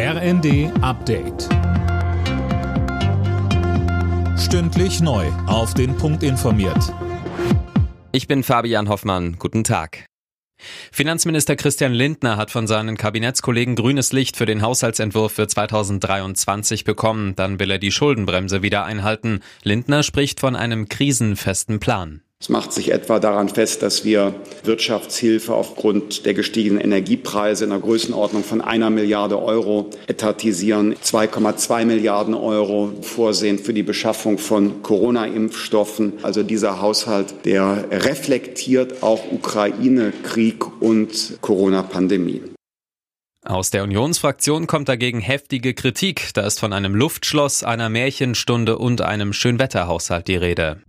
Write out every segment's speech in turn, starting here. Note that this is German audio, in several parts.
RND Update. Stündlich neu. Auf den Punkt informiert. Ich bin Fabian Hoffmann. Guten Tag. Finanzminister Christian Lindner hat von seinen Kabinettskollegen grünes Licht für den Haushaltsentwurf für 2023 bekommen. Dann will er die Schuldenbremse wieder einhalten. Lindner spricht von einem krisenfesten Plan. Es macht sich etwa daran fest, dass wir Wirtschaftshilfe aufgrund der gestiegenen Energiepreise in der Größenordnung von einer Milliarde Euro etatisieren, 2,2 Milliarden Euro vorsehen für die Beschaffung von Corona-Impfstoffen. Also dieser Haushalt, der reflektiert auch Ukraine-Krieg und Corona-Pandemie. Aus der Unionsfraktion kommt dagegen heftige Kritik. Da ist von einem Luftschloss, einer Märchenstunde und einem Schönwetterhaushalt die Rede.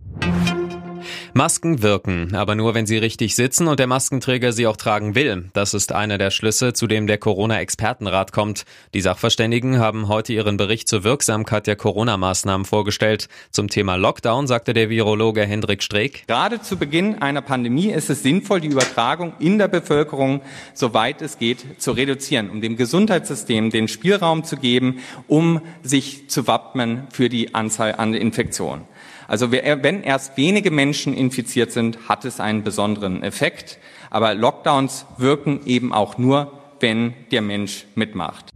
Masken wirken, aber nur wenn sie richtig sitzen und der Maskenträger sie auch tragen will. Das ist einer der Schlüsse, zu dem der Corona-Expertenrat kommt. Die Sachverständigen haben heute ihren Bericht zur Wirksamkeit der Corona-Maßnahmen vorgestellt. Zum Thema Lockdown sagte der Virologe Hendrik Streeck. Gerade zu Beginn einer Pandemie ist es sinnvoll, die Übertragung in der Bevölkerung, soweit es geht, zu reduzieren, um dem Gesundheitssystem den Spielraum zu geben, um sich zu wappnen für die Anzahl an Infektionen. Also wenn erst wenige Menschen infiziert sind, hat es einen besonderen Effekt. Aber Lockdowns wirken eben auch nur, wenn der Mensch mitmacht.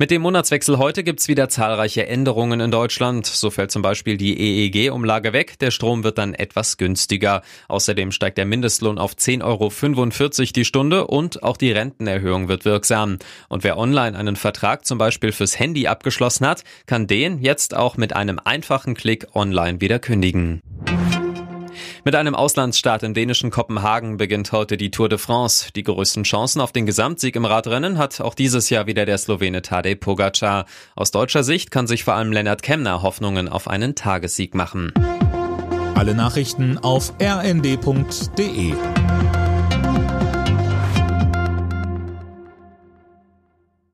Mit dem Monatswechsel heute gibt's wieder zahlreiche Änderungen in Deutschland. So fällt zum Beispiel die EEG-Umlage weg. Der Strom wird dann etwas günstiger. Außerdem steigt der Mindestlohn auf 10,45 Euro die Stunde und auch die Rentenerhöhung wird wirksam. Und wer online einen Vertrag zum Beispiel fürs Handy abgeschlossen hat, kann den jetzt auch mit einem einfachen Klick online wieder kündigen. Mit einem Auslandsstart im dänischen Kopenhagen beginnt heute die Tour de France. Die größten Chancen auf den Gesamtsieg im Radrennen hat auch dieses Jahr wieder der Slowene Tadej Pogacar. Aus deutscher Sicht kann sich vor allem Lennart Kemner Hoffnungen auf einen Tagessieg machen. Alle Nachrichten auf rnd.de